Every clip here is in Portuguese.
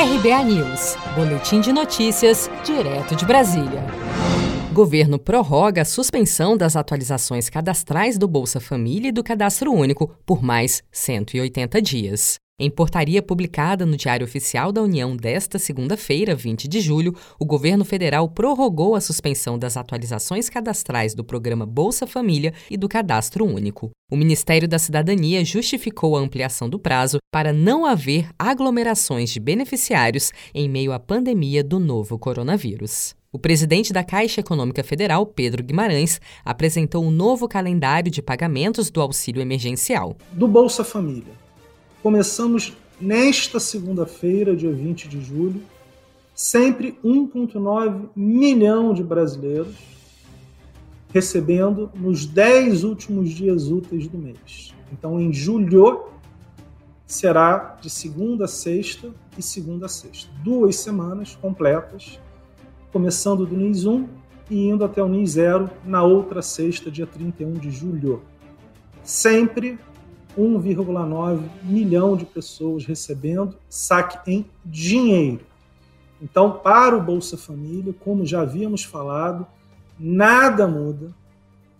RBA News, Boletim de Notícias, direto de Brasília. Governo prorroga a suspensão das atualizações cadastrais do Bolsa Família e do Cadastro Único por mais 180 dias. Em portaria publicada no Diário Oficial da União desta segunda-feira, 20 de julho, o governo federal prorrogou a suspensão das atualizações cadastrais do programa Bolsa Família e do Cadastro Único. O Ministério da Cidadania justificou a ampliação do prazo para não haver aglomerações de beneficiários em meio à pandemia do novo coronavírus. O presidente da Caixa Econômica Federal, Pedro Guimarães, apresentou um novo calendário de pagamentos do auxílio emergencial. Do Bolsa Família. Começamos nesta segunda-feira, dia 20 de julho, sempre 1,9 milhão de brasileiros recebendo nos 10 últimos dias úteis do mês. Então, em julho, será de segunda a sexta e segunda a sexta. Duas semanas completas, começando do NIS 1 e indo até o NIS 0 na outra sexta, dia 31 de julho. Sempre 1,9 milhão de pessoas recebendo saque em dinheiro. Então, para o Bolsa Família, como já havíamos falado, nada muda.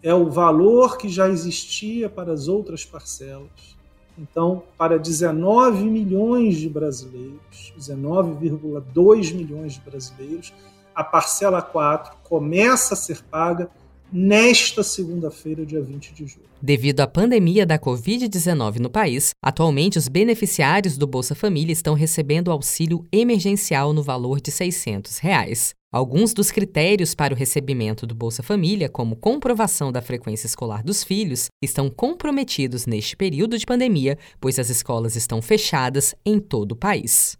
É o valor que já existia para as outras parcelas. Então, para 19 milhões de brasileiros, 19,2 milhões de brasileiros, a parcela 4 começa a ser paga nesta segunda-feira, dia 20 de julho. Devido à pandemia da Covid-19 no país, atualmente os beneficiários do Bolsa Família estão recebendo auxílio emergencial no valor de 600 reais. Alguns dos critérios para o recebimento do Bolsa Família, como comprovação da frequência escolar dos filhos, estão comprometidos neste período de pandemia, pois as escolas estão fechadas em todo o país.